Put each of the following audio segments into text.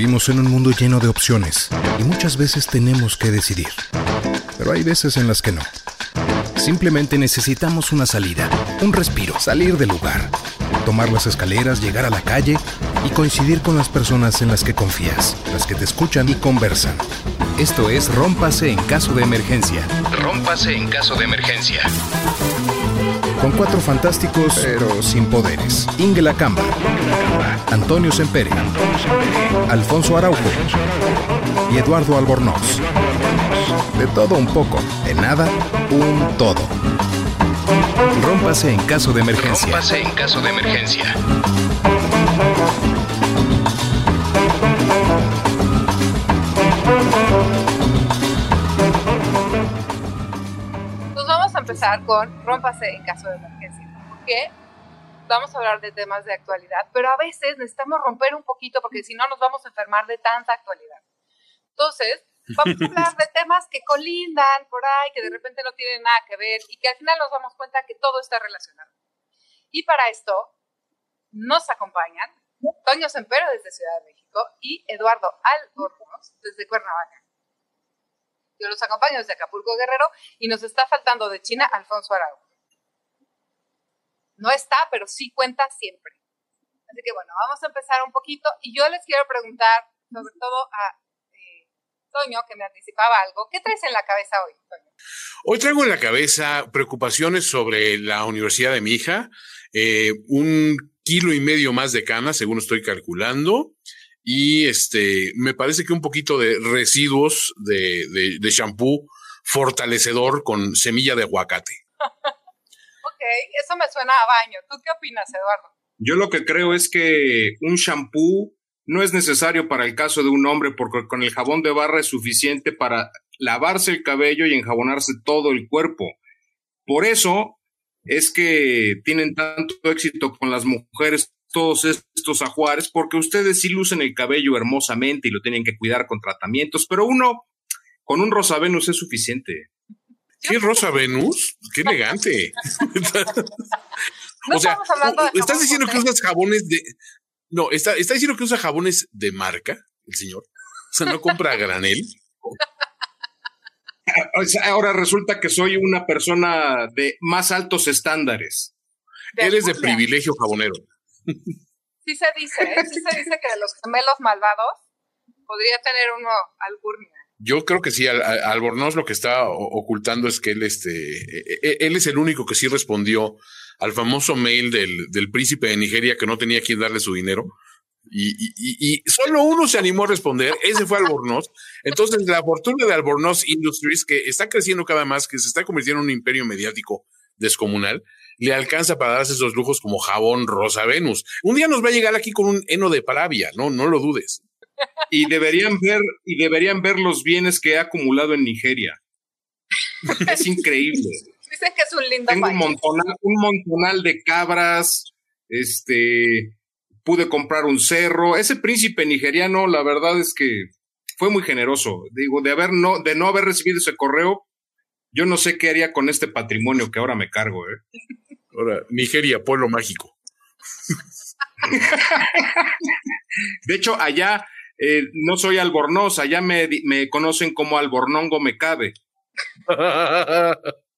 Vivimos en un mundo lleno de opciones y muchas veces tenemos que decidir. Pero hay veces en las que no. Simplemente necesitamos una salida, un respiro, salir del lugar, tomar las escaleras, llegar a la calle y coincidir con las personas en las que confías, las que te escuchan y conversan. Esto es Rómpase en caso de emergencia. Rómpase en caso de emergencia. Con cuatro fantásticos, pero sin poderes. Inge Camba, Antonio Sempere, Alfonso Araujo y Eduardo Albornoz. De todo un poco, de nada, un todo. Rómpase en caso de emergencia. Rómpase en caso de emergencia. Pues vamos a empezar con Rómpase en caso de emergencia. Porque vamos a hablar de temas de actualidad, pero a veces necesitamos romper un poquito porque si no nos vamos a enfermar de tanta actualidad. Entonces, Vamos a hablar de temas que colindan por ahí, que de repente no tienen nada que ver y que al final nos damos cuenta que todo está relacionado. Y para esto nos acompañan Toño Sempero desde Ciudad de México y Eduardo Albornoz desde Cuernavaca. Yo los acompaño desde Acapulco Guerrero y nos está faltando de China Alfonso Araujo. No está, pero sí cuenta siempre. Así que bueno, vamos a empezar un poquito y yo les quiero preguntar sobre todo a Toño, que me anticipaba algo. ¿Qué traes en la cabeza hoy, Toño? Hoy traigo en la cabeza preocupaciones sobre la universidad de mi hija, eh, un kilo y medio más de canas, según estoy calculando, y este, me parece que un poquito de residuos de, de, de shampoo fortalecedor con semilla de aguacate. ok, eso me suena a baño. ¿Tú qué opinas, Eduardo? Yo lo que creo es que un shampoo no es necesario para el caso de un hombre porque con el jabón de barra es suficiente para lavarse el cabello y enjabonarse todo el cuerpo. Por eso es que tienen tanto éxito con las mujeres todos estos ajuares, porque ustedes sí lucen el cabello hermosamente y lo tienen que cuidar con tratamientos, pero uno con un Rosa Venus es suficiente. ¿Qué Rosa Venus? ¡Qué elegante! o sea, estás diciendo que usas jabones de, no, está, está diciendo que usa jabones de marca, el señor. O sea, no compra a granel. Ahora resulta que soy una persona de más altos estándares. Eres de privilegio jabonero. Sí se dice, ¿eh? sí se dice que de los gemelos malvados podría tener uno alburnia. Yo creo que sí, Albornoz lo que está ocultando es que él, este, e, e, él es el único que sí respondió al famoso mail del, del príncipe de Nigeria que no tenía quien darle su dinero. Y, solo uno se animó a responder, ese fue Albornoz. Entonces, la fortuna de Albornoz Industries, que está creciendo cada más, que se está convirtiendo en un imperio mediático descomunal, le alcanza para darse esos lujos como jabón Rosa Venus. Un día nos va a llegar aquí con un heno de Paravia, no, no lo dudes. Y deberían ver, y deberían ver los bienes que ha acumulado en Nigeria. Es increíble. Dicen que es un lindo Tengo un montonal, un montonal de cabras, este, pude comprar un cerro. Ese príncipe nigeriano, la verdad es que fue muy generoso. Digo, de haber no, de no haber recibido ese correo, yo no sé qué haría con este patrimonio que ahora me cargo, ¿eh? Ahora, Nigeria, pueblo mágico. de hecho, allá eh, no soy albornoz, allá me, me conocen como albornongo me cabe.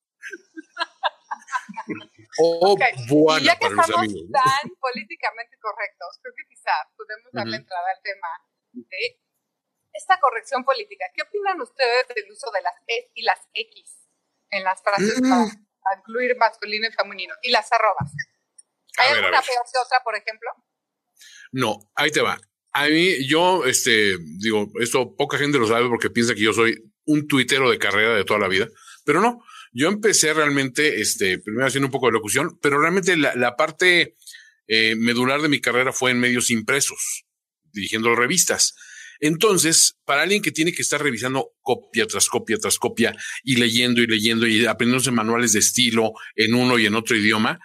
Oh, y ya que estamos tan políticamente correctos, creo que quizá podemos darle entrada al tema de esta corrección política. ¿Qué opinan ustedes del uso de las E y las X en las frases mm. para incluir masculino y femenino? Y las arrobas. ¿Hay alguna peor que otra, por ejemplo? No, ahí te va. A mí, yo, este, digo, esto poca gente lo sabe porque piensa que yo soy un tuitero de carrera de toda la vida, pero no. Yo empecé realmente, este, primero haciendo un poco de locución, pero realmente la, parte eh, medular de mi carrera fue en medios impresos, dirigiendo revistas. Entonces, para alguien que tiene que estar revisando copia tras copia tras copia y leyendo y leyendo y aprendiéndose manuales de estilo en uno y en otro idioma,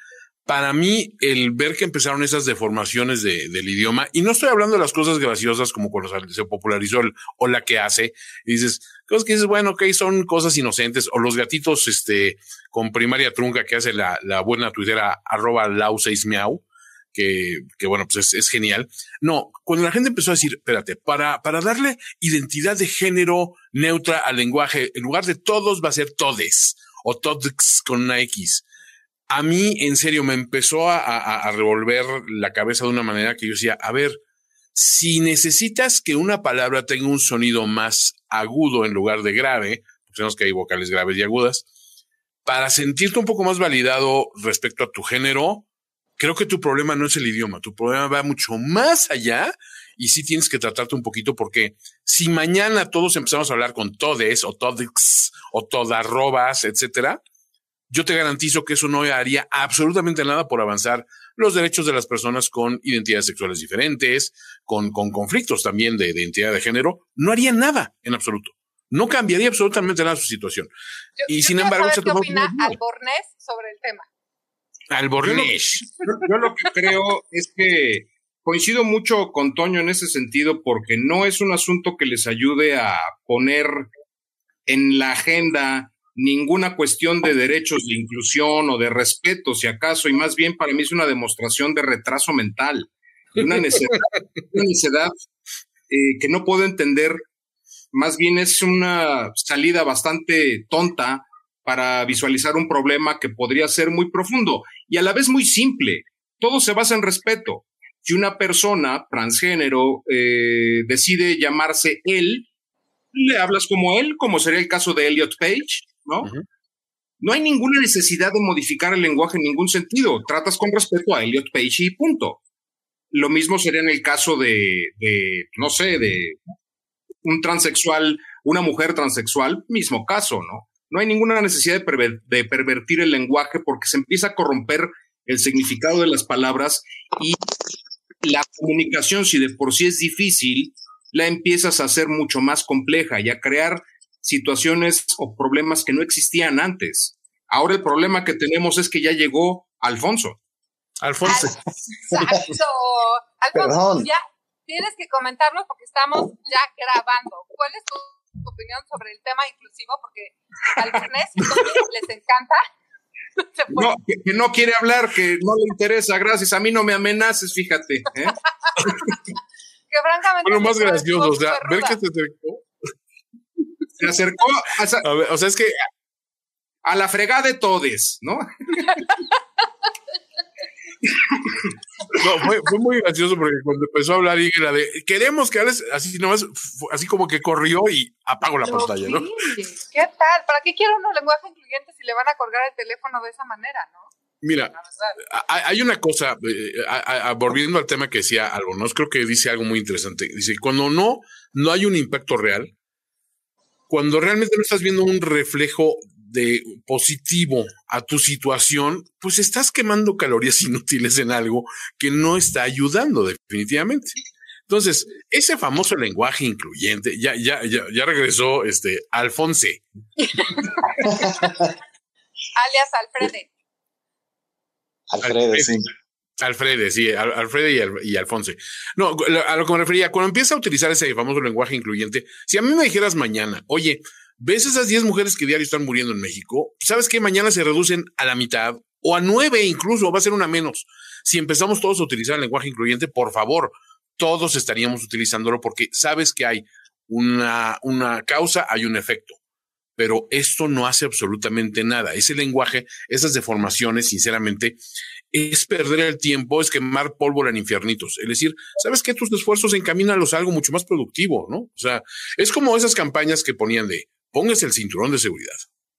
para mí, el ver que empezaron esas deformaciones de, del idioma, y no estoy hablando de las cosas graciosas como cuando se popularizó el o la que hace, y dices, cosas que dices, bueno, ok, son cosas inocentes, o los gatitos, este, con primaria trunca que hace la, la buena tuitera arroba lau 6 miau, que, que bueno, pues es, es, genial. No, cuando la gente empezó a decir, espérate, para, para darle identidad de género neutra al lenguaje, en lugar de todos va a ser todes o todes con una X. A mí, en serio, me empezó a, revolver la cabeza de una manera que yo decía, a ver, si necesitas que una palabra tenga un sonido más agudo en lugar de grave, sabemos que hay vocales graves y agudas, para sentirte un poco más validado respecto a tu género, creo que tu problema no es el idioma, tu problema va mucho más allá y sí tienes que tratarte un poquito porque si mañana todos empezamos a hablar con todes o todex o todarrobas, etcétera, yo te garantizo que eso no haría absolutamente nada por avanzar los derechos de las personas con identidades sexuales diferentes, con, con conflictos también de, de identidad de género, no haría nada en absoluto. No cambiaría absolutamente nada su situación. Yo, y yo sin embargo, saber se ¿qué opina Albornés sobre el tema? Albornés. Yo, yo lo que creo es que coincido mucho con Toño en ese sentido porque no es un asunto que les ayude a poner en la agenda ninguna cuestión de derechos de inclusión o de respeto, si acaso, y más bien para mí es una demostración de retraso mental, de una necedad, una necedad eh, que no puedo entender, más bien es una salida bastante tonta para visualizar un problema que podría ser muy profundo y a la vez muy simple. Todo se basa en respeto. Si una persona transgénero eh, decide llamarse él, le hablas como él, como sería el caso de Elliot Page, ¿no? No hay ninguna necesidad de modificar el lenguaje en ningún sentido. Tratas con respeto a Elliot Page y punto. Lo mismo sería en el caso de, de no sé, de un transexual, una mujer transexual, mismo caso, ¿no? No hay ninguna necesidad de, perver- de pervertir el lenguaje porque se empieza a corromper el significado de las palabras y la comunicación, si de por sí es difícil, la empiezas a hacer mucho más compleja y a crear situaciones o problemas que no existían antes. Ahora el problema que tenemos es que ya llegó Alfonso. Alfonso. Exacto. Alfonso, Perdón. ya tienes que comentarnos porque estamos ya grabando. ¿Cuál es tu, tu opinión sobre el tema inclusivo? Porque Albornés y Tony les encanta. No, que, que no quiere hablar, que no le interesa, gracias. A mí no me amenaces, fíjate. ¿eh? que francamente. Bueno, más gracioso, o sea, ver que se acercó. Se acercó a, esa- A ver, o sea, es que a la fregada de todes, ¿no? no, fue, fue muy gracioso porque cuando empezó a hablar y era de queremos que hables así nomás, así como que corrió y apagó la Lo pantalla, ¿no? ¿Qué tal? ¿Para qué quiere uno lenguaje incluyente si le van a colgar el teléfono de esa manera, no? Mira, hay una cosa, eh, a- a- volviendo al tema que decía algo, ¿no? Creo que dice algo muy interesante. Dice, cuando no, no hay un impacto real, cuando realmente no estás viendo un reflejo de positivo a tu situación, pues estás quemando calorías inútiles en algo que no está ayudando definitivamente. Entonces, ese famoso lenguaje incluyente, ya, ya, ya, ya regresó este Alfonse. Alias Alfrede. Alfredo, sí. Alfredo, sí, Al- Alfredo y, Al- y Alfonse. No, a lo que me refería, cuando empieza a utilizar ese famoso lenguaje incluyente, si a mí me dijeras mañana, oye, ¿ves esas 10 mujeres que diario están muriendo en México? ¿Sabes que mañana se reducen a la mitad o a nueve incluso? Va a ser una menos. Si empezamos todos a utilizar el lenguaje incluyente, por favor, todos estaríamos utilizándolo porque sabes que hay una, una causa, hay un efecto. Pero esto no hace absolutamente nada. Ese lenguaje, esas deformaciones, sinceramente, es perder el tiempo, es quemar pólvora en infiernitos. Es decir, ¿sabes qué? Tus esfuerzos encamínalos a algo mucho más productivo, ¿no? O sea, es como esas campañas que ponían de póngase el cinturón de seguridad,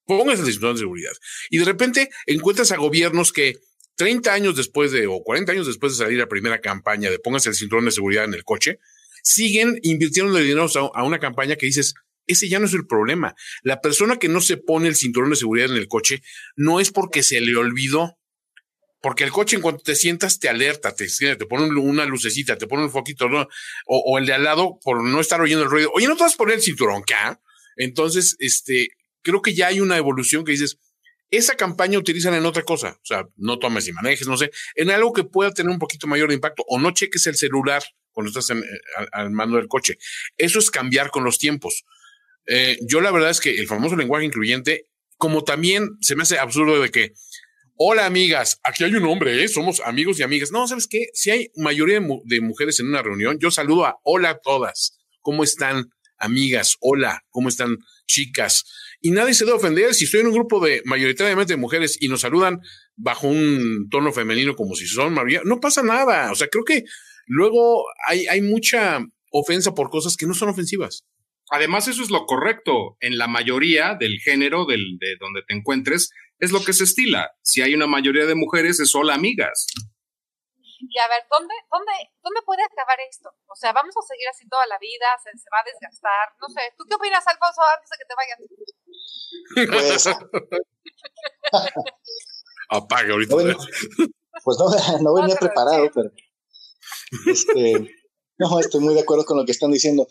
póngase el cinturón de seguridad. Y de repente encuentras a gobiernos que 30 años después de, o 40 años después de salir la primera campaña de póngase el cinturón de seguridad en el coche, siguen invirtiendo dinero a una campaña que dices, ese ya no es el problema. La persona que no se pone el cinturón de seguridad en el coche no es porque se le olvidó, porque el coche en cuanto te sientas te alerta, te, te pone un- una lucecita, te pone un foquito, o, o el de al lado por no estar oyendo el ruido. Oye, ¿no te vas a poner el cinturón acá? Entonces, este, creo que ya hay una evolución que dices, esa campaña utilizan en otra cosa, o sea, no tomes y manejes, no sé, en algo que pueda tener un poquito mayor de impacto, o no cheques el celular cuando estás en- eh, al, al mando del coche. Eso es cambiar con los tiempos. Eh, yo la verdad es que el famoso lenguaje incluyente, como también se me hace absurdo de que Hola amigas, aquí hay un hombre, ¿eh? somos amigos y amigas. No, ¿sabes qué? Si hay mayoría de, mujeres en una reunión, yo saludo a hola a todas. ¿Cómo están amigas? Hola, ¿cómo están chicas? Y nadie se debe ofender si estoy en un grupo de mayoritariamente de mujeres y nos saludan bajo un tono femenino como si son María. No pasa nada. O sea, creo que luego hay, hay mucha ofensa por cosas que no son ofensivas. Además, eso es lo correcto. En la mayoría del género del, de donde te encuentres, es lo que se estila. Si hay una mayoría de mujeres, es solo amigas. Y a ver, ¿dónde, dónde, ¿dónde puede acabar esto? O sea, ¿vamos a seguir así toda la vida? ¿Se, va a desgastar? No sé, ¿tú qué opinas, Alfonso, antes de que te vayas? Pues... Apaga ahorita. pues no, no venía preparado, pero... Este, no, estoy muy de acuerdo con lo que están diciendo.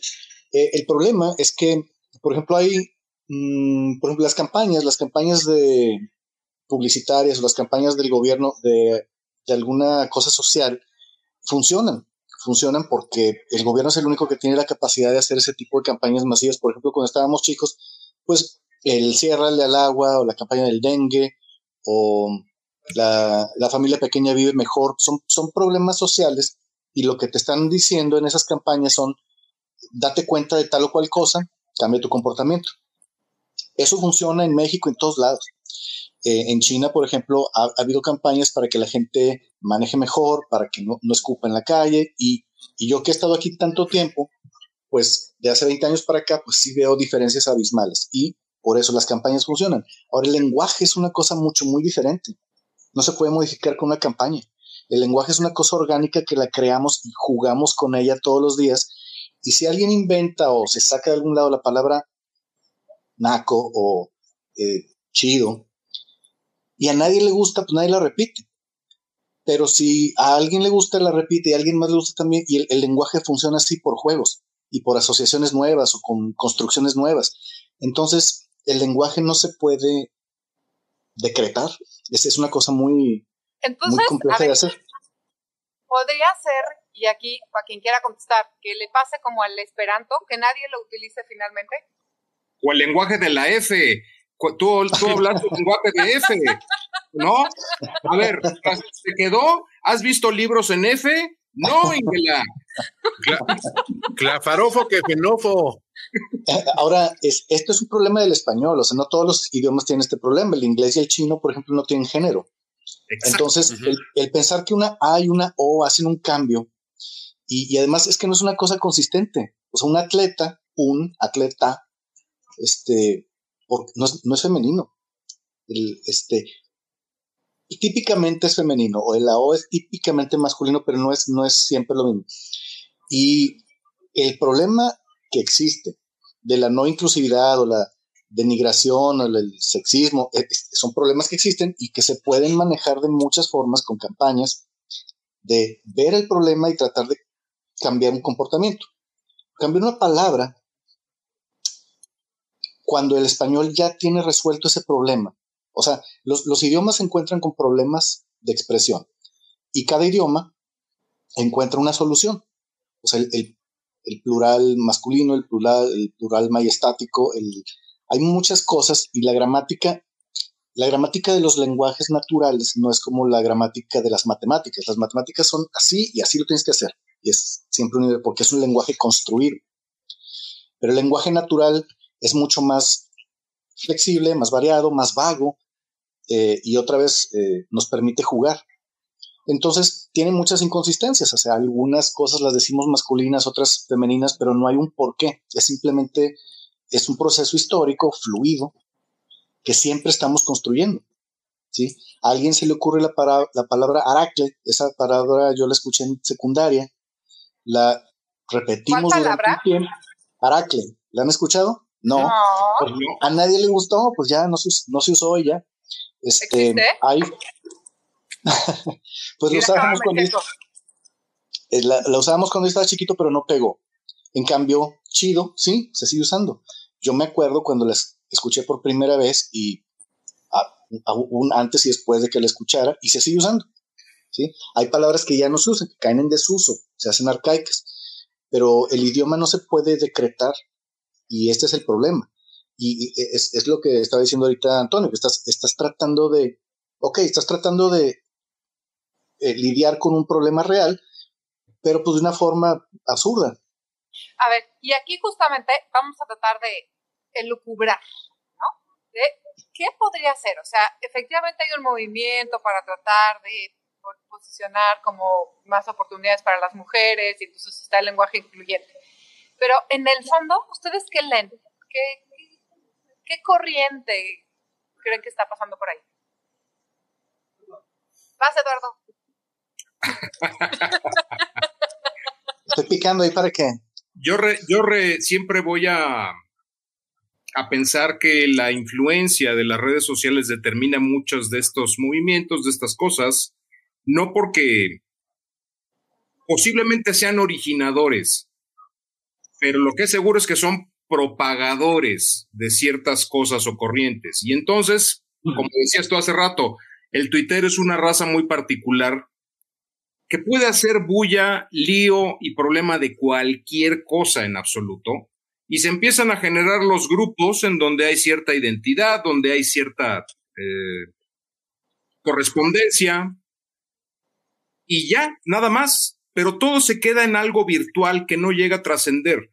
Eh, el problema es que, por ejemplo, hay, mm, por ejemplo, las campañas, las campañas de publicitarias o las campañas del gobierno de, alguna cosa social funcionan. Funcionan porque el gobierno es el único que tiene la capacidad de hacer ese tipo de campañas masivas. Por ejemplo, cuando estábamos chicos, pues el ciérrale al agua o la campaña del dengue o la, la familia pequeña vive mejor. Son, son problemas sociales y lo que te están diciendo en esas campañas son, date cuenta de tal o cual cosa, cambia tu comportamiento. Eso funciona en México en todos lados. Eh, en China, por ejemplo, ha, habido campañas para que la gente maneje mejor, para que no, no escupa en la calle. Y, y, yo que he estado aquí tanto tiempo, pues de hace 20 años para acá, pues sí veo diferencias abismales. Y por eso las campañas funcionan. Ahora, el lenguaje es una cosa mucho, muy diferente. No se puede modificar con una campaña. El lenguaje es una cosa orgánica que la creamos y jugamos con ella todos los días. Y si alguien inventa o se saca de algún lado la palabra naco o eh, chido, y a nadie le gusta, pues nadie la repite. Pero si a alguien le gusta, la repite y a alguien más le gusta también, y el, lenguaje funciona así por juegos y por asociaciones nuevas o con construcciones nuevas. Entonces, el lenguaje no se puede decretar. Es, es una cosa muy, entonces, Podría ser, y aquí, para quien quiera contestar, que le pase como al esperanto, que nadie lo utilice finalmente. O el lenguaje de la F. Tú, tú hablas del lenguaje de F, ¿no? A ver, ¿se quedó? ¿Has visto libros en F? No, Ingela. Clafarofo que fenofo. Ahora, es, esto es un problema del español, o sea, no todos los idiomas tienen este problema. El inglés y el chino, por ejemplo, no tienen género. Entonces, el, pensar que una A y una O hacen un cambio, y, además es que no es una cosa consistente. O sea, un atleta, un atleta, este, no, es, femenino. El, este, típicamente es femenino, o el O es típicamente masculino, pero no es, no es siempre lo mismo. Y el problema que existe de la no inclusividad o la denigración o el sexismo, eh, son problemas que existen y que se pueden manejar de muchas formas con campañas de ver el problema y tratar de cambiar un comportamiento. Cambiar una palabra cuando el español ya tiene resuelto ese problema. O sea, los, idiomas se encuentran con problemas de expresión y cada idioma encuentra una solución. O sea, el, el plural masculino, el plural, el plural majestático, el, hay muchas cosas y la gramática, la gramática de los lenguajes naturales no es como la gramática de las matemáticas. Las matemáticas son así y así lo tienes que hacer. Y es siempre un, porque es un lenguaje construido. Pero el lenguaje natural es mucho más flexible, más variado, más vago eh, y otra vez eh, nos permite jugar. Entonces tiene muchas inconsistencias, o sea, algunas cosas las decimos masculinas, otras femeninas, pero no hay un porqué. Es simplemente es un proceso histórico fluido que siempre estamos construyendo. ¿sí? A alguien se le ocurre la, la palabra aracle, esa palabra yo la escuché en secundaria, la repetimos durante tiempo. Aracle, ¿la han escuchado? No. Pues a nadie le gustó, pues ya no se, no se usó ya. Este, hay, pues lo usábamos cuando, eh, la, la usábamos cuando estaba chiquito, pero no pegó. En cambio, chido, sí, se sigue usando. Yo me acuerdo cuando la escuché por primera vez y un antes y después de que la escuchara y se sigue usando. ¿sí? Hay palabras que ya no se usan, que caen en desuso, se hacen arcaicas, pero el idioma no se puede decretar y este es el problema. Y es, es lo que estaba diciendo ahorita Antonio, que estás, estás tratando de ok, estás tratando de eh, lidiar con un problema real, pero pues de una forma absurda. A ver, y aquí justamente vamos a tratar de elucubrar, ¿no? De qué podría ser. O sea, efectivamente hay un movimiento para tratar de posicionar como más oportunidades para las mujeres y entonces está el lenguaje incluyente. Pero en el fondo, ¿ustedes qué leen? ¿Qué, qué corriente creen que está pasando por ahí? Vas, Eduardo. Estoy picando ahí para qué. Yo, yo siempre voy a, a pensar que la influencia de las redes sociales determina muchos de estos movimientos, de estas cosas, no porque posiblemente sean originadores, pero lo que es seguro es que son propagadores de ciertas cosas o corrientes. Y entonces, como decías tú hace rato, el Twitter es una raza muy particular que puede hacer bulla, lío y problema de cualquier cosa en absoluto. Y se empiezan a generar los grupos en donde hay cierta identidad, donde hay cierta eh, correspondencia. Y ya, nada más. Pero todo se queda en algo virtual que no llega a trascender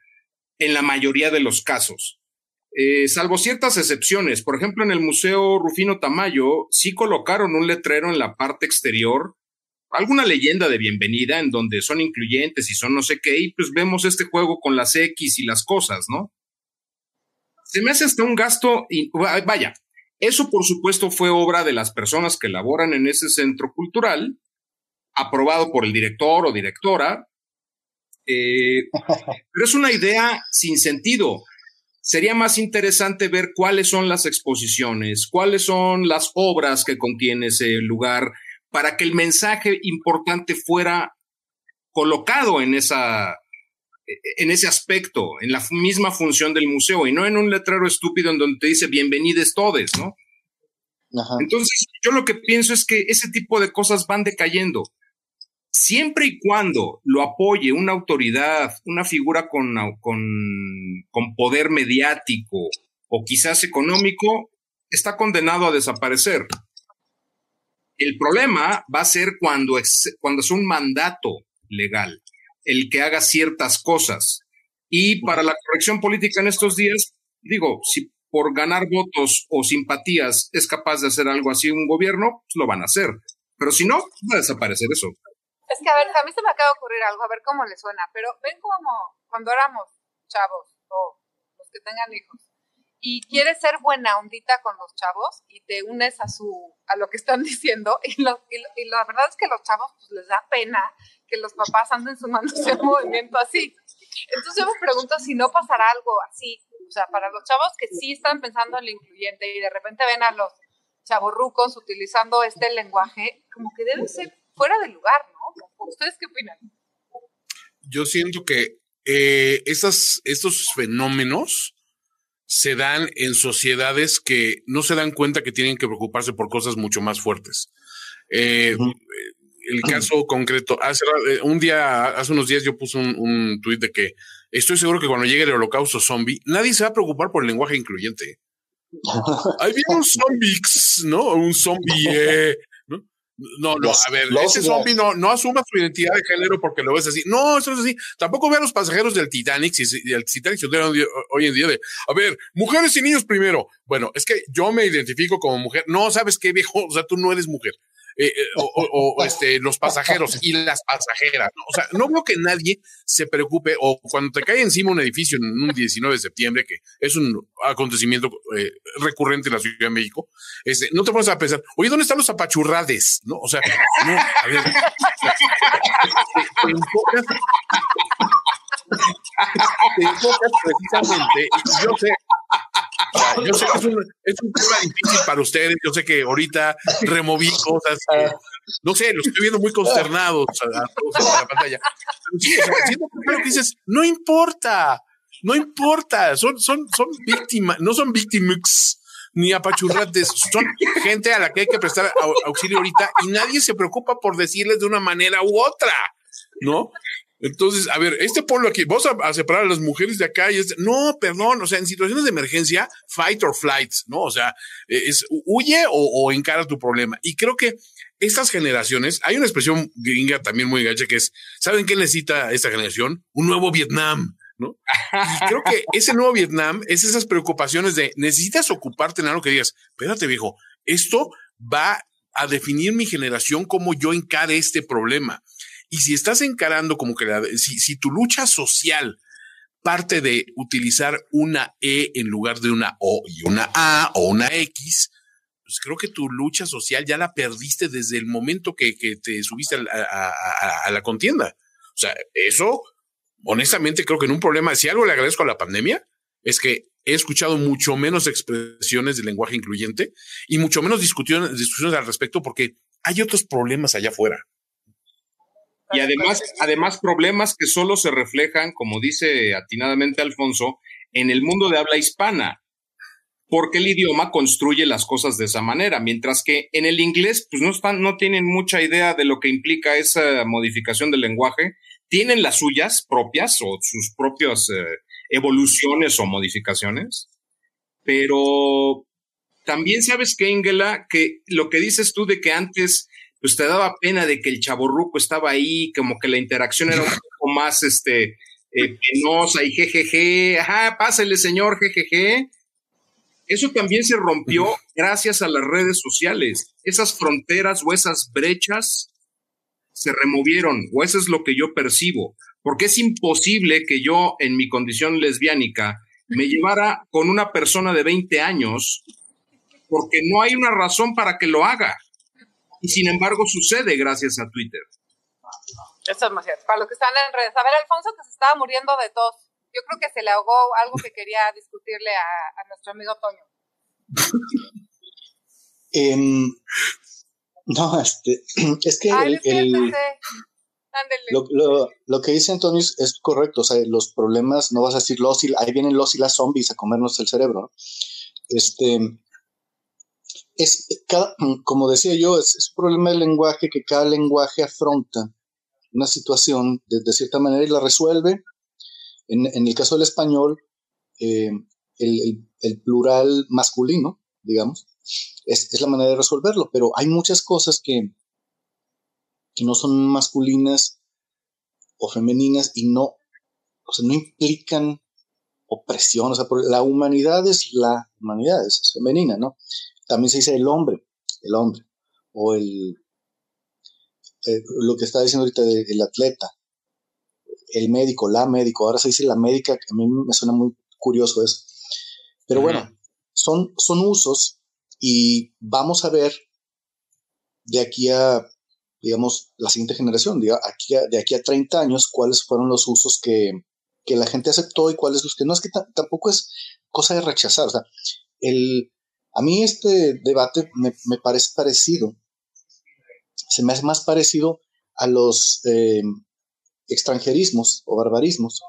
en la mayoría de los casos. Eh, salvo ciertas excepciones. Por ejemplo, en el Museo Rufino Tamayo sí colocaron un letrero en la parte exterior, alguna leyenda de bienvenida en donde son incluyentes y son no sé qué, y pues vemos este juego con las X y las cosas, ¿no? Se me hace hasta un gasto, y, vaya, eso por supuesto fue obra de las personas que laboran en ese centro cultural, aprobado por el director o directora, eh, pero es una idea sin sentido. Sería más interesante ver cuáles son las exposiciones, cuáles son las obras que contiene ese lugar, para que el mensaje importante fuera colocado en esa en ese aspecto, en la misma función del museo y no en un letrero estúpido en donde te dice bienvenidos todos, ¿no? Entonces, yo lo que pienso es que ese tipo de cosas van decayendo siempre y cuando lo apoye una autoridad, una figura con, poder mediático o quizás económico, está condenado a desaparecer. El problema va a ser cuando es, cuando es un mandato legal el que haga ciertas cosas. Y para la corrección política en estos días, digo, si por ganar votos o simpatías es capaz de hacer algo así un gobierno, pues lo van a hacer. Pero si no, va a desaparecer eso. Es que, a ver, a mí se me acaba de ocurrir algo, a ver cómo le suena, pero ven como cuando éramos chavos o los que tengan hijos y quieres ser buena ondita con los chavos y te unes a su a lo que están diciendo y, y, la verdad es que los chavos pues les da pena que los papás anden sumándose a un movimiento así. Entonces yo me pregunto si no pasará algo así, o sea, para los chavos que sí están pensando en lo incluyente y de repente ven a los chavorrucos utilizando este lenguaje, como que debe ser fuera de lugar. ¿Ustedes qué opinan? Yo siento que eh, estos fenómenos se dan en sociedades que no se dan cuenta que tienen que preocuparse por cosas mucho más fuertes. Eh, el caso concreto, hace eh, un día, hace unos días yo puse un, un tuit de que estoy seguro que cuando llegue el holocausto zombie, nadie se va a preocupar por el lenguaje incluyente. Ahí viene un zombies, ¿no? Un zombie, no, no, a ver, ese zombie no, no asuma su identidad de género porque lo ves así. No, eso es así. Tampoco ve a los pasajeros del Titanic, si, el Titanic se hoy en día de, a ver, mujeres y niños primero. Bueno, es que yo me identifico como mujer. No, ¿sabes qué, viejo? O sea, tú no eres mujer. Eh, eh, o, este, los pasajeros y las pasajeras. O sea, no veo que nadie se preocupe o cuando te cae encima un edificio en un 19 de septiembre, que es un acontecimiento eh, recurrente en la Ciudad de México, este, no te pones a pensar, oye, ¿dónde están los apachurrades? ¿No? O sea, no, a ver. te enfocas precisamente, y yo sé, yo sé que es un, es un, tema difícil para ustedes. Yo sé que ahorita removí cosas. no sé, los estoy viendo muy consternados a, todos en la pantalla. Pero que dices, no importa, no importa. Son, son, son víctimas, no son víctimas ni apachurrates. Son gente a la que hay que prestar auxilio ahorita y nadie se preocupa por decirles de una manera u otra, ¿no? Entonces, a ver, este pueblo aquí, vamos a, separar a las mujeres de acá y es, no, perdón, o sea, en situaciones de emergencia, fight or flight, ¿no? O sea, es huye o, encara tu problema. Y creo que estas generaciones, hay una expresión gringa también muy gacha que es, ¿saben qué necesita esta generación? Un nuevo Vietnam. ¿no? Y creo que ese nuevo Vietnam es esas preocupaciones de necesitas ocuparte en algo que digas, espérate, viejo, esto va a definir mi generación cómo yo encare este problema. Y si estás encarando como que si, tu lucha social parte de utilizar una E en lugar de una O y una A o una X, pues creo que tu lucha social ya la perdiste desde el momento que, te subiste a, la contienda. O sea, eso, honestamente, creo que en un problema, si algo le agradezco a la pandemia, es que he escuchado mucho menos expresiones de lenguaje incluyente y mucho menos discusiones, discusiones al respecto porque hay otros problemas allá afuera. Y además, además problemas que solo se reflejan, como dice atinadamente Alfonso, en el mundo de habla hispana, porque el idioma construye las cosas de esa manera, mientras que en el inglés, pues no están, no tienen mucha idea de lo que implica esa modificación del lenguaje, tienen las suyas propias o sus propias eh, evoluciones o modificaciones, pero también sabes que, Ingela, que lo que dices tú de que antes pues te daba pena de que el chaborruco estaba ahí, como que la interacción era un poco más este, eh, penosa y jejeje, ajá, pásale señor, jejeje. Eso también se rompió gracias a las redes sociales. Esas fronteras o esas brechas se removieron, o eso es lo que yo percibo, porque es imposible que yo en mi condición lesbiánica me llevara con una persona de 20 años, porque no hay una razón para que lo haga. Y sin embargo sucede gracias a Twitter. Eso es más cierto. Para los que están en redes. A ver, Alfonso, que se estaba muriendo de tos. Yo creo que se le ahogó algo que quería discutirle a, nuestro amigo Toño. Em, no, este, es que el, lo, que dice Antonio es, correcto. O sea, los problemas, no vas a decir los y ahí vienen los y las zombies a comernos el cerebro. Este, es cada, como decía yo, es, un problema del lenguaje que cada lenguaje afronta una situación de, cierta manera y la resuelve. En, el caso del español, eh, el, plural masculino, digamos, es, la manera de resolverlo, pero hay muchas cosas que, que no son masculinas o femeninas y no, o sea, no implican opresión, o sea, la humanidad es la humanidad, es femenina, ¿no? También se dice el hombre, el hombre, o el, eh, lo que está diciendo ahorita del atleta, el médico, la médico, ahora se dice la médica, que a mí me suena muy curioso eso. Pero bueno, son, son usos y vamos a ver de aquí a, digamos, la siguiente generación, de aquí a, de aquí a 30 años, cuáles fueron los usos que, que la gente aceptó y cuáles los que no. Es que tampoco es cosa de rechazar. O sea, el, a mí este debate me, parece parecido, se me hace más parecido a los eh, extranjerismos o barbarismos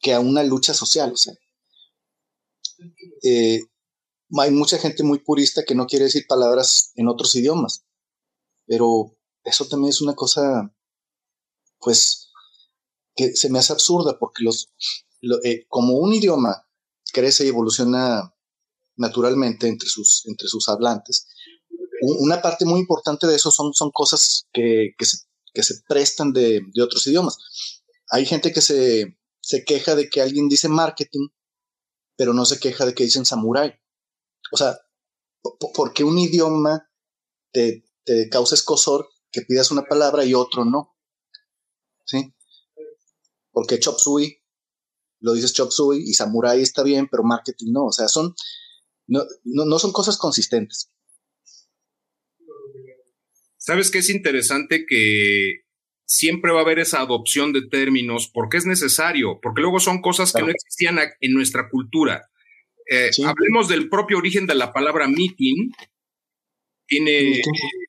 que a una lucha social. Eh, hay mucha gente muy purista que no quiere decir palabras en otros idiomas, pero eso también es una cosa, pues, que se me hace absurda porque los, eh, como un idioma crece y evoluciona naturalmente entre sus, entre sus hablantes. Una parte muy importante de eso son, son cosas que, se, prestan de, otros idiomas. Hay gente que se, queja de que alguien dice marketing, pero no se queja de que dicen samurai. O sea, ¿por qué un idioma te, te causa escosor que pidas una palabra y otro no? ¿Sí? Porque chop suey lo dices chop suey y samurai está bien, pero marketing no. O sea, son, no, no, son cosas consistentes. ¿Sabes qué es interesante? Que siempre va a haber esa adopción de términos porque es necesario, porque luego son cosas que no existían en nuestra cultura. Eh, hablemos del propio origen de la palabra meeting. Tiene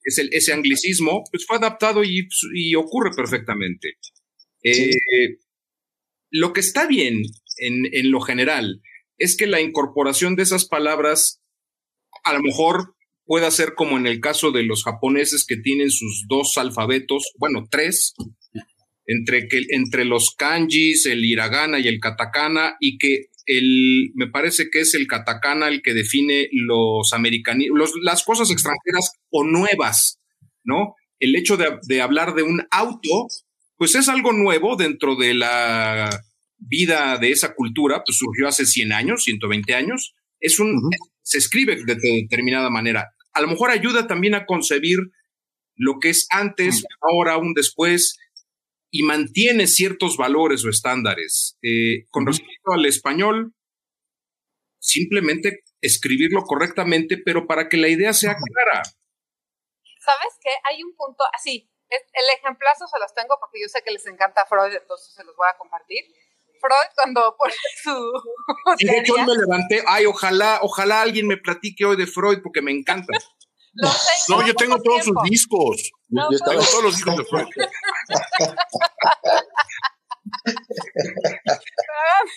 es ese anglicismo, pues fue adaptado y, ocurre perfectamente. Eh, lo que está bien en, en, lo general es que la incorporación de esas palabras a lo mejor pueda ser como en el caso de los japoneses que tienen sus dos alfabetos, bueno, tres, entre, que, entre los kanjis, el hiragana y el katakana, y que el, me parece que es el katakana el que define los americanos, las cosas extranjeras o nuevas, ¿no? El hecho de hablar de un auto, pues es algo nuevo dentro de la vida de esa cultura, pues surgió hace 100 años, 120 años, es un, se escribe de, determinada manera. A lo mejor ayuda también a concebir lo que es antes, ahora, un después, y mantiene ciertos valores o estándares. Eh, con respecto al español, simplemente escribirlo correctamente, pero para que la idea sea clara. ¿Sabes qué? Hay un punto así. El ejemplazo se los tengo porque yo sé que les encanta Freud, entonces se los voy a compartir. Freud cuando pone su... Y de hecho hoy me levanté, ay, ojalá, ojalá alguien me platique hoy de Freud porque me encanta. no, yo tengo todos sus discos. yo tengo todos los discos de Freud.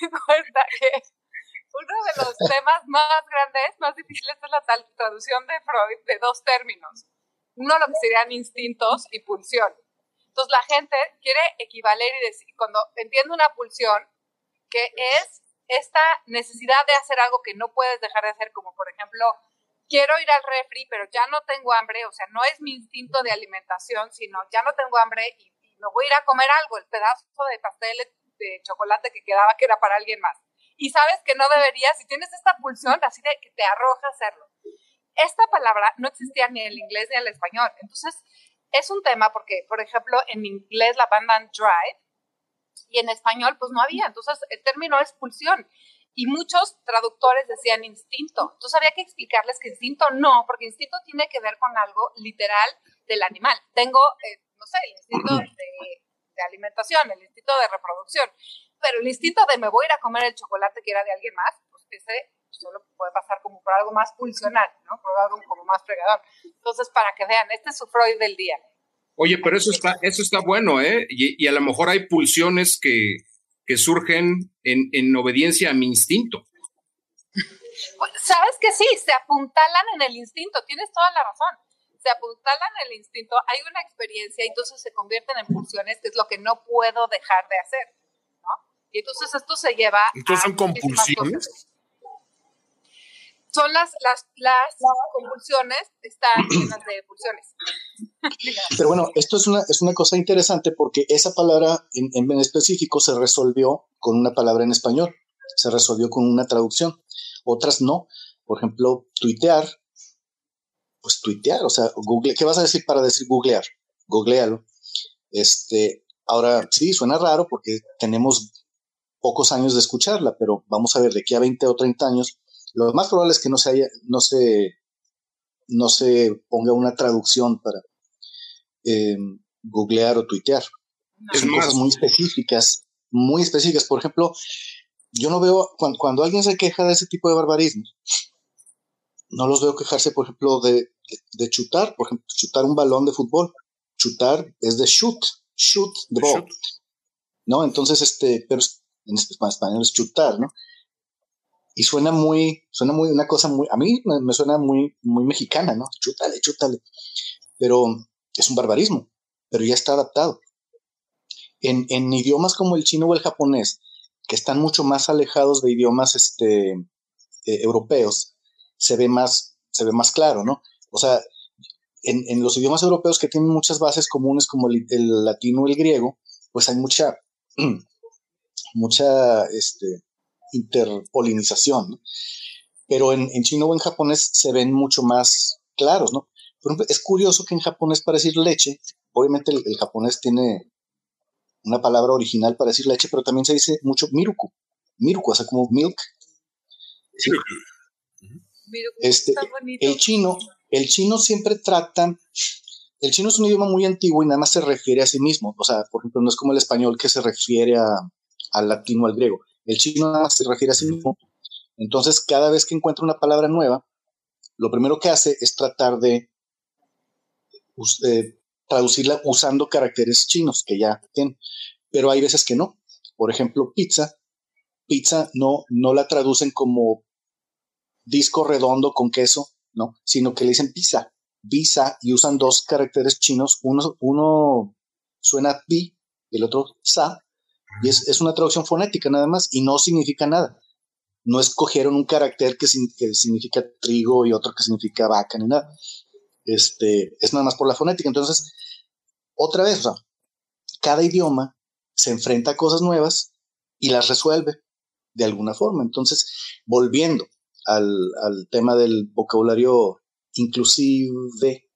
me cuenta que uno de los temas más grandes, más difíciles es la tal traducción de Freud de dos términos. Uno lo que serían instintos y pulsión. Entonces la gente quiere equivaler y decir, cuando entiende una pulsión, que es esta necesidad de hacer algo que no puedes dejar de hacer, como por ejemplo, quiero ir al refri, pero ya no tengo hambre, o sea, no es mi instinto de alimentación, sino ya no tengo hambre y, me voy a ir a comer algo, el pedazo de pastel de chocolate que quedaba que era para alguien más. Y sabes que no deberías, si tienes esta pulsión así de que te arroja hacerlo. Esta palabra no existía ni en el inglés ni en el español. Entonces, es un tema porque, por ejemplo, en inglés la banda Drive y en español pues no había. Entonces el término es pulsión. Y muchos traductores decían instinto. Entonces había que explicarles que instinto no, porque instinto tiene que ver con algo literal del animal. Tengo, eh, no sé, el instinto de, de, alimentación, el instinto de reproducción, pero el instinto de me voy a ir a comer el chocolate que era de alguien más, pues ese solo puede pasar como por algo más pulsional, ¿no? Por algo como más fregador. Entonces, para que vean, este es su Freud del día. Oye, pero eso está, eso está bueno, ¿eh? Y, a lo mejor hay pulsiones que, que surgen en, en, obediencia a mi instinto. Pues, Sabes que sí, se apuntalan en el instinto, tienes toda la razón. Se apuntalan en el instinto, hay una experiencia y entonces se convierten en pulsiones, que es lo que no puedo dejar de hacer, ¿no? Y entonces esto se lleva. Entonces son compulsiones son las, las, las convulsiones, están llenas de pulsiones. Pero bueno, esto es una, es una cosa interesante porque esa palabra en, en, específico se resolvió con una palabra en español, se resolvió con una traducción. Otras no. Por ejemplo, tuitear, pues tuitear, o sea, Google, ¿qué vas a decir para decir googlear? Googlealo. Este, ahora sí, suena raro porque tenemos pocos años de escucharla, pero vamos a ver, de aquí a 20 o 30 años lo más probable es que no se haya, no se, no se ponga una traducción para eh, googlear o tuitear. Son cosas muy específicas, muy específicas. Por ejemplo, yo no veo, cuando, alguien se queja de ese tipo de barbarismos, no los veo quejarse, por ejemplo, de, de, chutar, por ejemplo, chutar un balón de fútbol. Chutar es de shoot, shoot the ball. ¿No? Entonces, este, pero en español es chutar, ¿no? Y suena muy, suena muy, una cosa muy, a mí me, suena muy, muy mexicana, ¿no? Chútale, chútale. Pero es un barbarismo, pero ya está adaptado. En, en, idiomas como el chino o el japonés, que están mucho más alejados de idiomas este, eh, europeos, se ve más, se ve más claro, ¿no? O sea, en, en, los idiomas europeos que tienen muchas bases comunes como el, el latino o el griego, pues hay mucha, mucha, este, interpolinización, pero en, chino o en japonés se ven mucho más claros, ¿no? Por ejemplo, es curioso que en japonés para decir leche, obviamente el, japonés tiene una palabra original para decir leche, pero también se dice mucho miruku, miruku, o sea, como milk. Este, el chino, el chino siempre trata, el chino es un idioma muy antiguo y nada más se refiere a sí mismo, o sea, por ejemplo, no es como el español que se refiere a, al latino, al griego. El chino nada más se refiere a sí mismo. Entonces, cada vez que encuentra una palabra nueva, lo primero que hace es tratar de traducirla usando caracteres chinos que ya tienen. Pero hay veces que no. Por ejemplo, pizza. Pizza no, no la traducen como disco redondo con queso, ¿no? Sino que le dicen pizza, pizza, y usan dos caracteres chinos. Uno, uno suena pi y el otro sa, y es, una traducción fonética nada más, y no significa nada. No escogieron un carácter que, que significa trigo y otro que significa vaca ni nada. Este, es nada más por la fonética. Entonces, otra vez, cada idioma se enfrenta a cosas nuevas y las resuelve de alguna forma. Entonces, volviendo al, tema del vocabulario inclusive,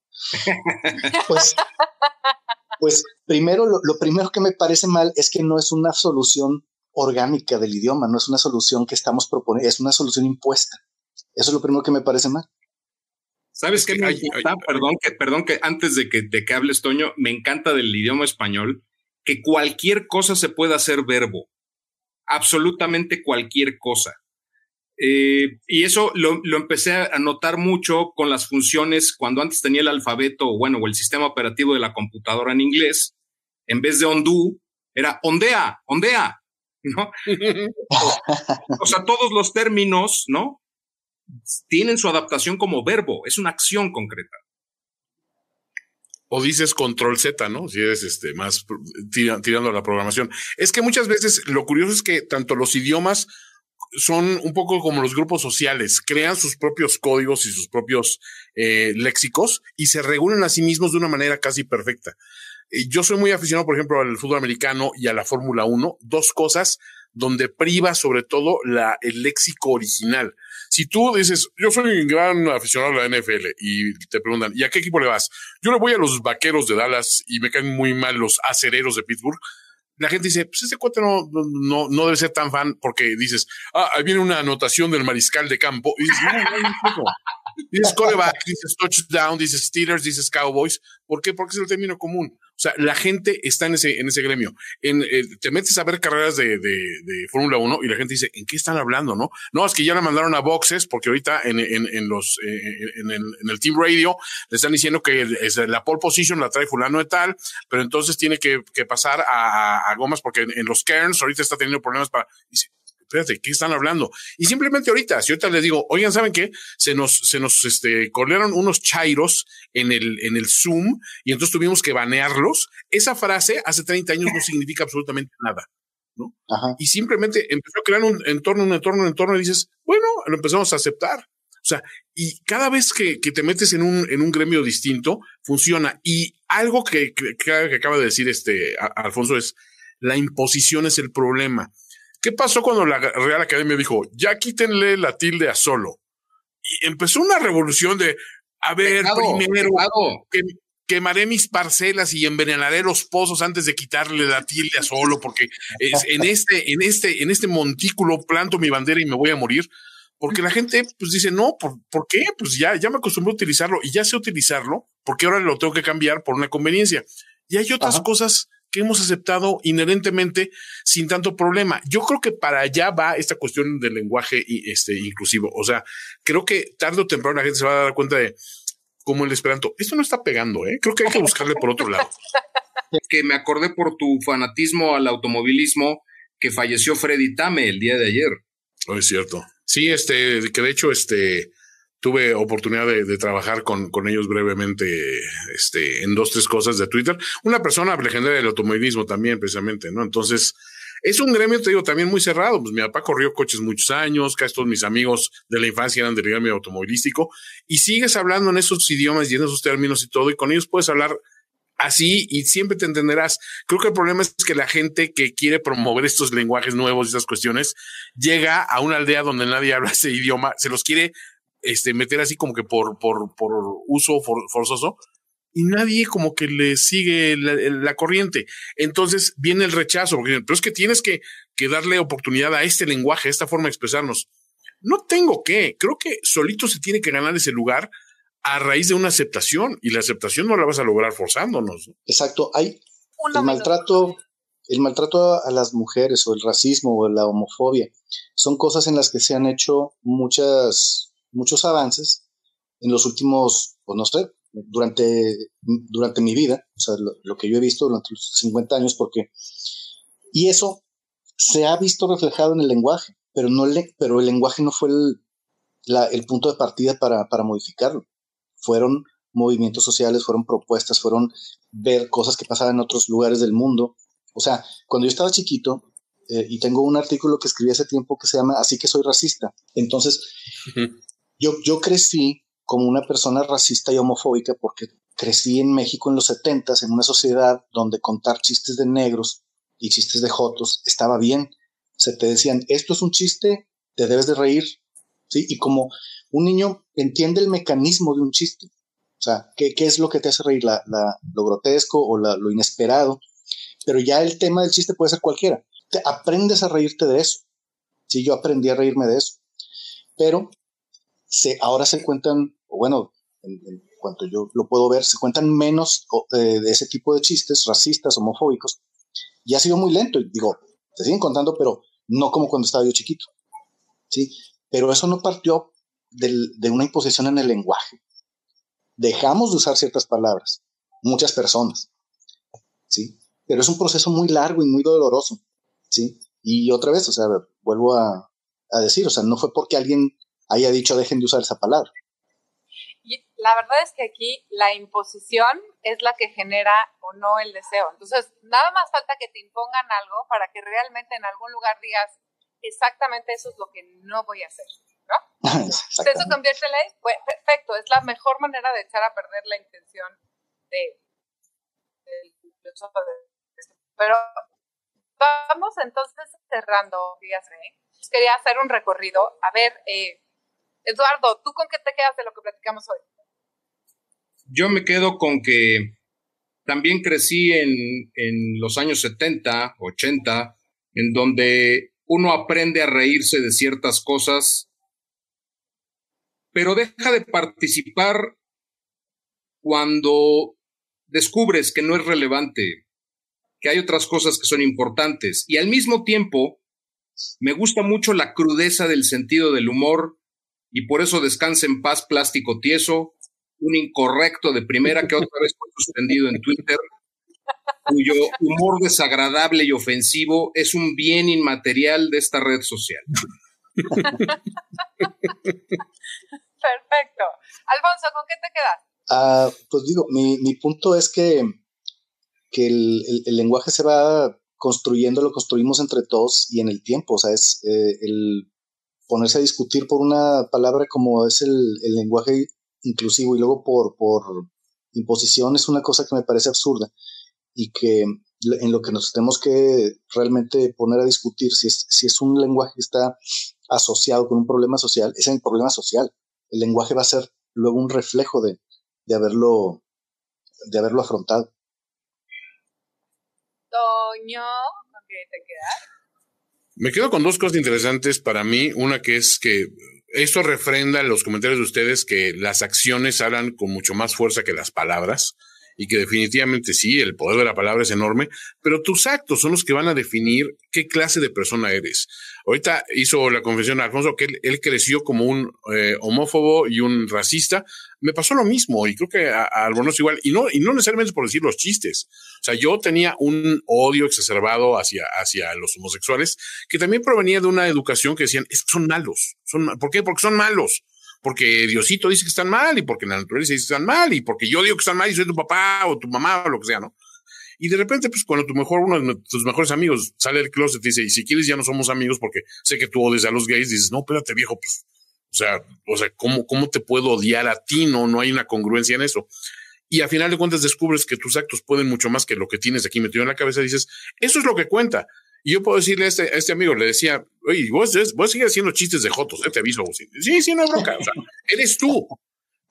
pues, pues primero, lo, primero que me parece mal es que no es una solución orgánica del idioma, no es una solución que estamos proponiendo, es una solución impuesta. Eso es lo primero que me parece mal. ¿Sabes qué me encanta? perdón, que, perdón que antes de que, de que hables, Toño, me encanta del idioma español que cualquier cosa se pueda hacer verbo. Absolutamente cualquier cosa. Eh, y eso lo, empecé a notar mucho con las funciones cuando antes tenía el alfabeto, bueno, o el sistema operativo de la computadora en inglés, en vez de undo, era ondea, ondea, ¿no? o sea, todos los términos, ¿no? Tienen su adaptación como verbo, es una acción concreta. O dices control Z, ¿no? Si eres este, más tirando a la programación. Es que muchas veces lo curioso es que tanto los idiomas son un poco como los grupos sociales, crean sus propios códigos y sus propios eh, léxicos y se regulan a sí mismos de una manera casi perfecta. Yo soy muy aficionado, por ejemplo, al fútbol americano y a la Fórmula 1, dos cosas donde priva sobre todo la, el léxico original. Si tú dices, yo soy un gran aficionado a la NFL y te preguntan, ¿y a qué equipo le vas? Yo le voy a los vaqueros de Dallas y me caen muy mal los acereros de Pittsburgh la gente dice, pues ese cuate no, no, no debe ser tan fan porque dices, ah, ahí viene una anotación del mariscal de campo. Y dices, no, no, dices coreback, dices touchdown, dices Steelers, dices Cowboys. ¿Por qué? Porque es el término común. O sea, la gente está en ese, en ese gremio. Eh, te metes a ver carreras de, de, de Fórmula 1 y la gente dice, ¿en qué están hablando? No, no, es que ya la mandaron a boxes porque ahorita en, en, en los, eh, en, el, en el team radio le están diciendo que la pole position la trae fulano de tal, pero entonces tiene que, que pasar a, a, gomas porque en, los Cairns ahorita está teniendo problemas para, dice, espérate, ¿qué están hablando? Y simplemente ahorita, si ahorita les digo, oigan, ¿saben qué? Se nos, se nos, este, corrieron unos chairos en el, en el Zoom y entonces tuvimos que banearlos. Esa frase hace 30 años no significa absolutamente nada. ¿no? Y simplemente empezó a crear un entorno, un entorno, un entorno y dices, bueno, lo empezamos a aceptar. O sea, y cada vez que, que te metes en un, en un gremio distinto, funciona. Y algo que, que, que acaba de decir este Alfonso es, la imposición es el problema. ¿Qué pasó cuando la Real Academia dijo, ya quítenle la tilde a solo? Y empezó una revolución de, a ver, primero, Que, quemaré mis parcelas y envenenaré los pozos antes de quitarle la tilde a solo, porque es, en este, en este, en este montículo planto mi bandera y me voy a morir. Porque la gente pues dice, no, ¿por, ¿por qué? Pues ya, ya me acostumbré a utilizarlo y ya sé utilizarlo, porque ahora lo tengo que cambiar por una conveniencia. Y hay otras cosas que hemos aceptado inherentemente sin tanto problema. Yo creo que para allá va esta cuestión del lenguaje este, inclusivo. O sea, creo que tarde o temprano la gente se va a dar cuenta de como el esperanto. Esto no está pegando, ¿eh? Creo que hay que buscarle por otro lado. Que me acordé por tu fanatismo al automovilismo que falleció Freddy Tame el día de ayer. Oh, es cierto. Sí, este, que de hecho, este, tuve oportunidad de, trabajar con, ellos brevemente este, en dos, tres cosas de Twitter. Una persona legendaria del automovilismo también, precisamente, ¿no? Entonces, es un gremio, te digo, también muy cerrado. Pues mi papá corrió coches muchos años, casi todos mis amigos de la infancia eran del gremio automovilístico, y sigues hablando en esos idiomas y en esos términos y todo, y con ellos puedes hablar así y siempre te entenderás. Creo que el problema es que la gente que quiere promover estos lenguajes nuevos y estas cuestiones llega a una aldea donde nadie habla ese idioma, se los quiere este, meter así como que por, por, por uso forzoso y nadie como que le sigue la, corriente. Entonces viene el rechazo, porque, pero es que tienes que, que darle oportunidad a este lenguaje, a esta forma de expresarnos. No tengo que, creo que solito se tiene que ganar ese lugar a raíz de una aceptación y la aceptación no la vas a lograr forzándonos. Exacto, hay el maltrato, el maltrato a las mujeres o el racismo o la homofobia son cosas en las que se han hecho muchas muchos avances en los últimos, pues no sé, durante, durante mi vida, o sea, lo, que yo he visto durante los 50 años, porque, y eso se ha visto reflejado en el lenguaje, pero, no le, pero el lenguaje no fue el, el punto de partida para, para modificarlo. Fueron movimientos sociales, fueron propuestas, fueron ver cosas que pasaban en otros lugares del mundo O sea, cuando yo estaba chiquito, eh, y tengo un artículo que escribí hace tiempo que se llama Así que soy racista. Entonces, yo, crecí como una persona racista y homofóbica porque crecí en México en los 70 en una sociedad donde contar chistes de negros y chistes de jotos estaba bien. Se te decían, esto es un chiste, te debes de reír. ¿Sí? Y como un niño entiende el mecanismo de un chiste, o sea, ¿qué, es lo que te hace reír? La, lo grotesco o lo inesperado. Pero ya el tema del chiste puede ser cualquiera te aprendes a reírte de eso. Sí, yo aprendí a reírme de eso. Pero se, ahora se cuentan, bueno, en, cuanto yo lo puedo ver, se cuentan menos eh, de ese tipo de chistes racistas, homofóbicos. Y ha sido muy lento. Digo, te siguen contando, pero no como cuando estaba yo chiquito. Sí, pero eso no partió de una imposición en el lenguaje. Dejamos de usar ciertas palabras, muchas personas. Sí, pero es un proceso muy largo y muy doloroso. ¿sí? Y otra vez, o sea, vuelvo a, a decir, o sea, no fue porque alguien haya dicho dejen de usar esa palabra. La verdad es que aquí la imposición es la que genera o no el deseo. Entonces, nada más falta que te impongan algo para que realmente en algún lugar digas exactamente eso es lo que no voy a hacer, ¿no? Eso convierte en ley, pues, perfecto, es la mejor manera de echar a perder la intención de, de, pero Vamos entonces cerrando, fíjate. Quería hacer un recorrido. A ver, eh, Eduardo, ¿tú con qué te quedas de lo que platicamos hoy? Yo me quedo con que también crecí en, en los años 70, 80, en donde uno aprende a reírse de ciertas cosas, pero deja de participar cuando descubres que no es relevante que hay otras cosas que son importantes. Y al mismo tiempo, me gusta mucho la crudeza del sentido del humor y por eso descansa en paz plástico tieso, un incorrecto de primera que otra vez fue suspendido en Twitter, cuyo humor desagradable y ofensivo es un bien inmaterial de esta red social. Perfecto. Alfonso, ¿con qué te quedas? Ah, pues digo, mi, mi punto es que que el, lenguaje se va construyendo, lo construimos entre todos y en el tiempo. O sea, es eh, el ponerse a discutir por una palabra como es el, lenguaje inclusivo y luego por, por imposición es una cosa que me parece absurda y que en lo que nos tenemos que realmente poner a discutir si es, si es un lenguaje que está asociado con un problema social, es el problema social. El lenguaje va a ser luego un reflejo de, de haberlo, de haberlo afrontado. Toño, ¿con qué te quedas? Me quedo con dos cosas interesantes para mí. Una que es que esto refrenda los comentarios de ustedes que las acciones hablan con mucho más fuerza que las palabras y que definitivamente sí, el poder de la palabra es enorme, pero tus actos son los que van a definir qué clase de persona eres. Ahorita hizo la confesión a Alfonso que él, creció como un eh, homófobo y un racista. Me pasó lo mismo y creo que a, a igual, y no, y no necesariamente por decir los chistes. O sea, yo tenía un odio exacerbado hacia, hacia los homosexuales que también provenía de una educación que decían, es son malos. Son, ¿Por qué? Porque son malos porque Diosito dice que están mal y porque la naturaleza dice que están mal y porque yo digo que están mal y soy tu papá o tu mamá o lo que sea, ¿no? Y de repente, pues cuando tu uno de tus mejores amigos sale del closet y dice, y si quieres ya no somos amigos porque sé que tú odias a los gays, dices, no, espérate viejo, pues, o sea, o sea, ¿cómo, cómo te puedo odiar a ti? No, no hay una congruencia en eso. Y a final de cuentas descubres que tus actos pueden mucho más que lo que tienes aquí metido en la cabeza. Dices, eso es lo que cuenta. Y yo puedo decirle a este, a este amigo, le decía, oye, vos, vos sigues haciendo chistes de jotos, ¿eh? te aviso. Sí, sí, no es bronca. O sea, eres tú.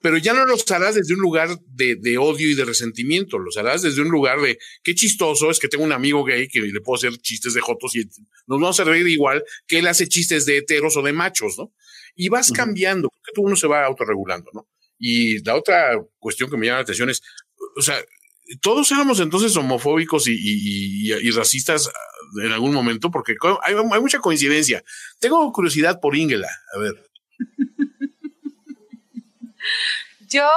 Pero ya no los harás desde un lugar de, de, odio y de resentimiento, los harás desde un lugar de qué chistoso es que tengo un amigo gay que le puedo hacer chistes de jotos y nos vamos a reír igual que él hace chistes de heteros o de machos, ¿no? Y vas cambiando, porque tú uno se va autorregulando, ¿no? Y la otra cuestión que me llama la atención es, o sea, todos éramos entonces homofóbicos y, racistas ah, en algún momento, porque hay, mucha coincidencia. Tengo curiosidad por Ingela, a ver. Yo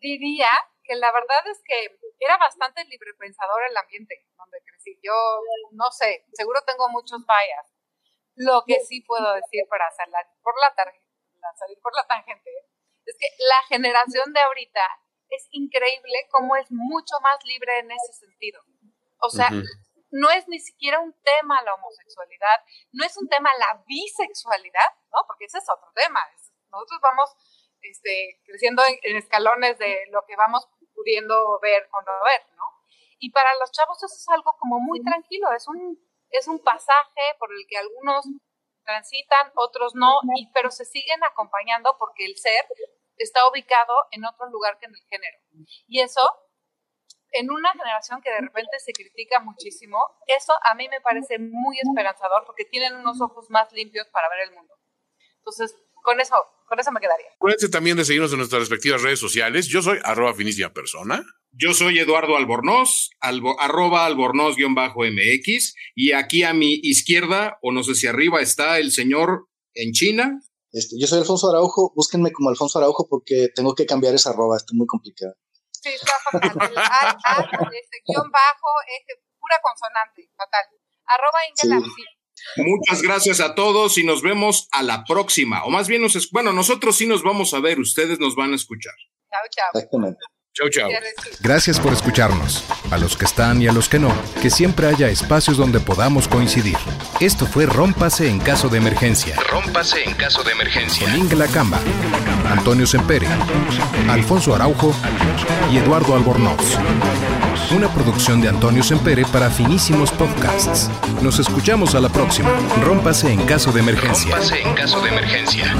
diría que la verdad es que era bastante libre pensador el ambiente donde crecí. Yo no sé, seguro tengo muchos bias. Lo que sí puedo decir para salir por la, salir por la tangente es que la generación de ahorita es increíble cómo es mucho más libre en ese sentido. O sea, no es ni siquiera un tema la homosexualidad, no es un tema la bisexualidad, ¿no? Porque ese es otro tema. Nosotros vamos este, creciendo en, escalones de lo que vamos pudiendo ver o no ver, ¿no? Y para los chavos eso es algo como muy tranquilo, es un, es un pasaje por el que algunos transitan, otros no, y, pero se siguen acompañando porque el ser está ubicado en otro lugar que en el género. Y eso en una generación que de repente se critica muchísimo, eso a mí me parece muy esperanzador porque tienen unos ojos más limpios para ver el mundo. Entonces, con eso, con eso me quedaría. Acuérdense también de seguirnos en nuestras respectivas redes sociales. Yo soy arroba finísima persona. Yo soy Eduardo Albornoz, arroba albornoz-mx, y aquí a mi izquierda, o no sé si arriba, está el señor en China. Este, yo soy Alfonso Araujo, búsquenme como Alfonso Araujo porque tengo que cambiar esa arroba, está muy complicada. Sí, está fatal. Al, este, guion bajo, este, pura consonante, fatal. Arroba Ingela, Muchas gracias a todos y nos vemos a la próxima. O más bien, nos bueno, nosotros sí nos vamos a ver, ustedes nos van a escuchar. Chao, chao. Exactamente. Chau, chau. Gracias por escucharnos. A los que están y a los que no, que siempre haya espacios donde podamos coincidir. Esto fue Rómpase en caso de emergencia. Rómpase en caso de emergencia. Con Ingla Camba, Antonio Sempere, Alfonso Araujo y Eduardo Albornoz. Una producción de Antonio Sempere para finísimos podcasts. Nos escuchamos a la próxima. Rómpase en caso de emergencia. Rómpase en caso de emergencia.